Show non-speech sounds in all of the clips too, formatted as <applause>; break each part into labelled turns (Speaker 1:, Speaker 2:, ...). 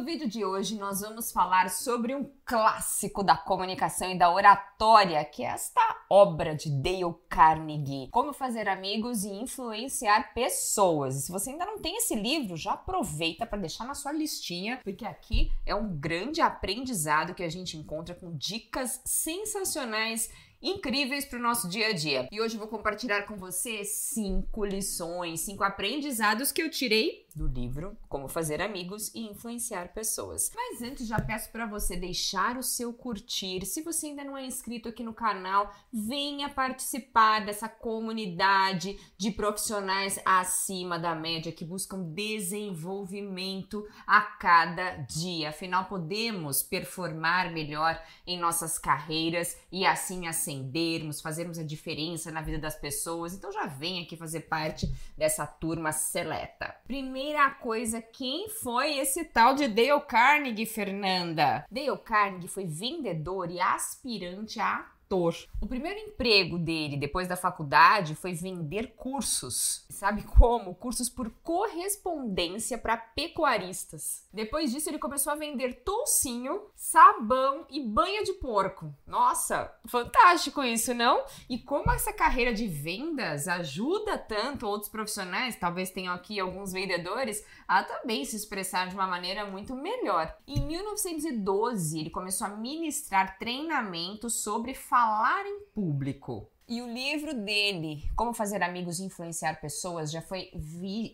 Speaker 1: No vídeo de hoje nós vamos falar sobre um clássico da comunicação e da oratória, que é esta obra de Dale Carnegie, Como fazer amigos e influenciar pessoas. E se você ainda não tem esse livro, já aproveita para deixar na sua listinha, porque aqui é um grande aprendizado que a gente encontra com dicas sensacionais incríveis para o nosso dia a dia. E hoje eu vou compartilhar com você cinco lições, cinco aprendizados que eu tirei do livro Como Fazer Amigos e Influenciar Pessoas. Mas antes já peço para você deixar o seu curtir. Se você ainda não é inscrito aqui no canal, venha participar dessa comunidade de profissionais acima da média que buscam desenvolvimento a cada dia. Afinal, podemos performar melhor em nossas carreiras e assim ascendermos, fazermos a diferença na vida das pessoas. Então já vem aqui fazer parte dessa turma seleta. Primeira coisa, quem foi esse tal de Dale Carnegie, Fernanda? Dale Carnegie foi vendedor e aspirante a ator. O primeiro emprego dele depois da faculdade foi vender cursos. Sabe como? Cursos por correspondência para pecuaristas. Depois disso, ele começou a vender toucinho, sabão e banha de porco. Nossa, fantástico isso, não? E como essa carreira de vendas ajuda tanto outros profissionais, talvez tenham aqui alguns vendedores, a também se expressar de uma maneira muito melhor. Em 1912, ele começou a ministrar treinamentos sobre falar em público. E o livro dele, Como Fazer Amigos e Influenciar Pessoas, já foi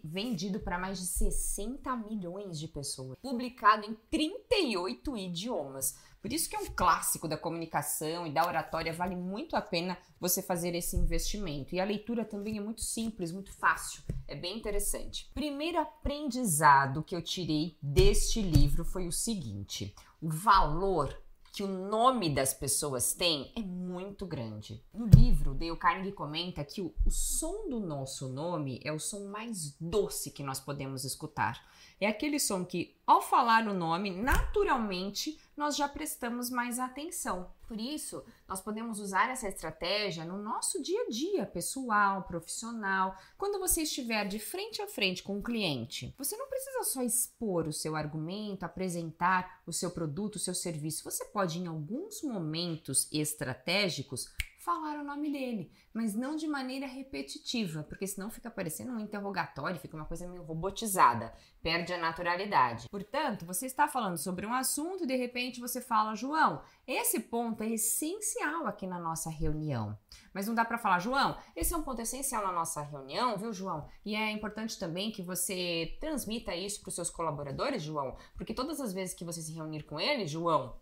Speaker 1: vendido para mais de 60 milhões de pessoas, publicado em 38 idiomas. Por isso que é um clássico da comunicação e da oratória, vale muito a pena você fazer esse investimento. E a leitura também é muito simples, muito fácil, é bem interessante. Primeiro aprendizado que eu tirei deste livro foi o seguinte: o valor que o nome das pessoas tem é muito grande. No livro, Dale Carnegie comenta que o, o som do nosso nome é o som mais doce que nós podemos escutar. É aquele som que, ao falar o nome, naturalmente nós já prestamos mais atenção. Por isso, nós podemos usar essa estratégia no nosso dia a dia, pessoal, profissional. Quando você estiver de frente a frente com um cliente, você não precisa só expor o seu argumento, apresentar o seu produto, o seu serviço. Você pode, em alguns momentos estratégicos, falar o nome dele, mas não de maneira repetitiva, porque senão fica parecendo um interrogatório, fica uma coisa meio robotizada, perde a naturalidade. Portanto, você está falando sobre um assunto e de repente você fala, João, esse ponto é essencial aqui na nossa reunião. Mas não dá para falar, João, esse é um ponto essencial na nossa reunião, viu, João? E é importante também que você transmita isso para os seus colaboradores, João, porque todas as vezes que você se reunir com eles, João,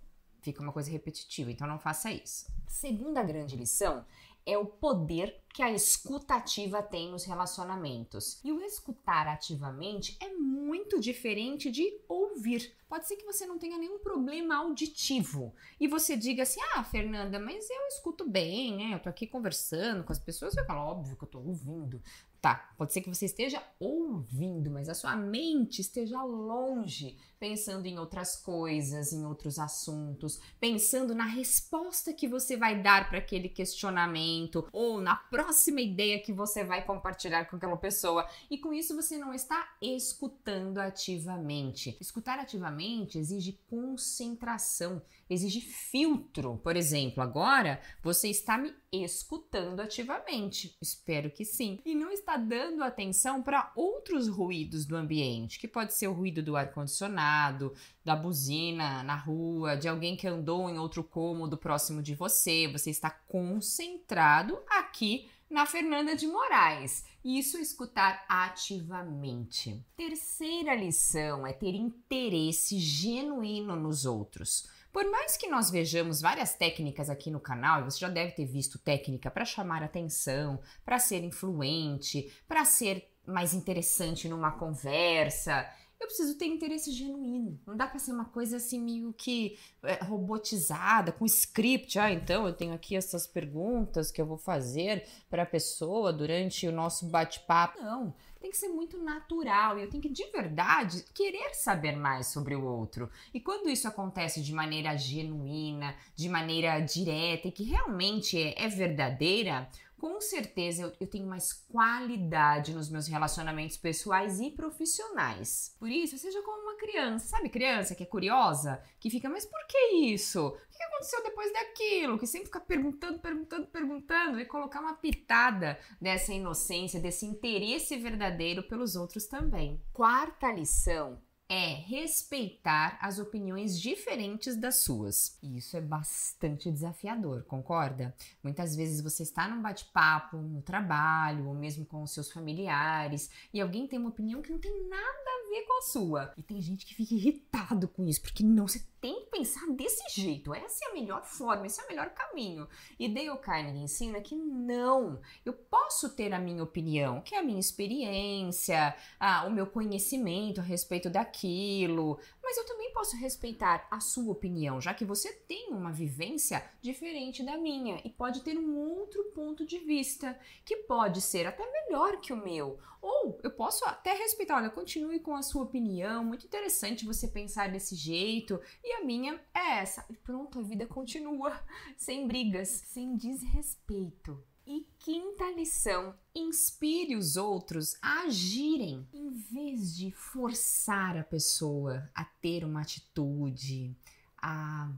Speaker 1: fica uma coisa repetitiva, então não faça isso. Segunda grande lição é o poder que a escuta ativa tem nos relacionamentos. E o escutar ativamente é muito diferente de ouvir. Pode ser que você não tenha nenhum problema auditivo e você diga assim: Ah, Fernanda, mas eu escuto bem, né? Eu tô aqui conversando com as pessoas. Eu falo, óbvio que eu tô ouvindo. Tá, pode ser que você esteja ouvindo, mas a sua mente esteja longe, pensando em outras coisas, em outros assuntos, pensando na resposta que você vai dar para aquele questionamento ou na próxima ideia que você vai compartilhar com aquela pessoa. E com isso você não está escutando ativamente. Escutar ativamente exige concentração, exige filtro. Por exemplo, agora você está me escutando ativamente. Espero que sim. E não está dando atenção para outros ruídos do ambiente, que pode ser o ruído do ar-condicionado, da buzina na rua, de alguém que andou em outro cômodo próximo de você. Você está concentrado aqui na Fernanda de Moraes. Isso escutar ativamente. Terceira lição é ter interesse genuíno nos outros. Por mais que nós vejamos várias técnicas aqui no canal, e você já deve ter visto técnica para chamar atenção, para ser influente, para ser mais interessante numa conversa, eu preciso ter interesse genuíno. Não dá para ser uma coisa assim meio que é, robotizada, com script. Ah, então eu tenho aqui essas perguntas que eu vou fazer para a pessoa durante o nosso bate-papo. Não tem que ser muito natural e eu tenho que de verdade querer saber mais sobre o outro. E quando isso acontece de maneira genuína, de maneira direta e que realmente é, é verdadeira, com certeza eu, eu, tenho mais qualidade nos meus relacionamentos pessoais e profissionais. Por isso, seja como uma criança, sabe criança que é curiosa, que fica, mas por que isso? O que aconteceu depois daquilo? Que sempre fica perguntando, perguntando, perguntando e colocar uma pitada dessa inocência, desse interesse verdadeiro pelos outros também. Quarta lição é respeitar as opiniões diferentes das suas. E isso é bastante desafiador, concorda? Muitas vezes você está num bate-papo, no trabalho, ou mesmo com os seus familiares, e alguém tem uma opinião que não tem nada a ver com a sua. E tem gente que fica irritado com isso, porque não, você tem que pensar desse jeito. Essa é a melhor forma, esse é o melhor caminho. E Dale Carnegie ensina que não. Eu posso ter a minha opinião, que é a minha experiência, ah, o meu conhecimento a respeito daquilo, mas eu também posso respeitar a sua opinião, já que você tem uma vivência diferente da minha e pode ter um outro ponto de vista que pode ser até melhor que o meu. Ou eu posso até respeitar, olha, continue com a sua opinião, muito interessante você pensar desse jeito e a minha é essa. E pronto, a vida continua <laughs> sem brigas, sem desrespeito. E quinta lição: inspire os outros a agirem em vez de forçar a pessoa a ter uma atitude, a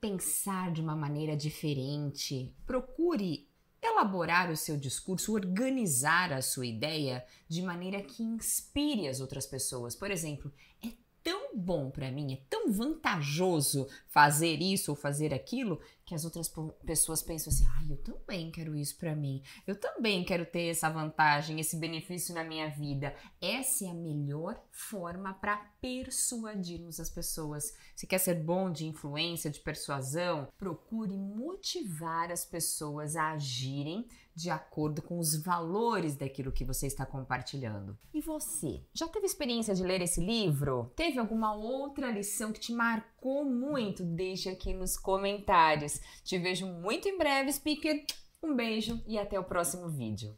Speaker 1: pensar de uma maneira diferente. Procure elaborar o seu discurso, organizar a sua ideia de maneira que inspire as outras pessoas. Por exemplo, é tão bom para mim, é tão vantajoso fazer isso ou fazer aquilo, que as outras pessoas pensam assim: "Ai, eu também quero isso para mim. Eu também quero ter essa vantagem, esse benefício na minha vida". Essa é a melhor forma para persuadirmos as pessoas. Se quer ser bom de influência, de persuasão, procure motivar as pessoas a agirem de acordo com os valores daquilo que você está compartilhando. E você, já teve experiência de ler esse livro? Teve alguma outra lição que te marcou muito? Deixe aqui nos comentários. Te vejo muito em breve, speaker. Um beijo e até o próximo vídeo.